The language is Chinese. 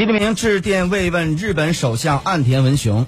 习近平致电慰问日本首相岸田文雄。